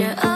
around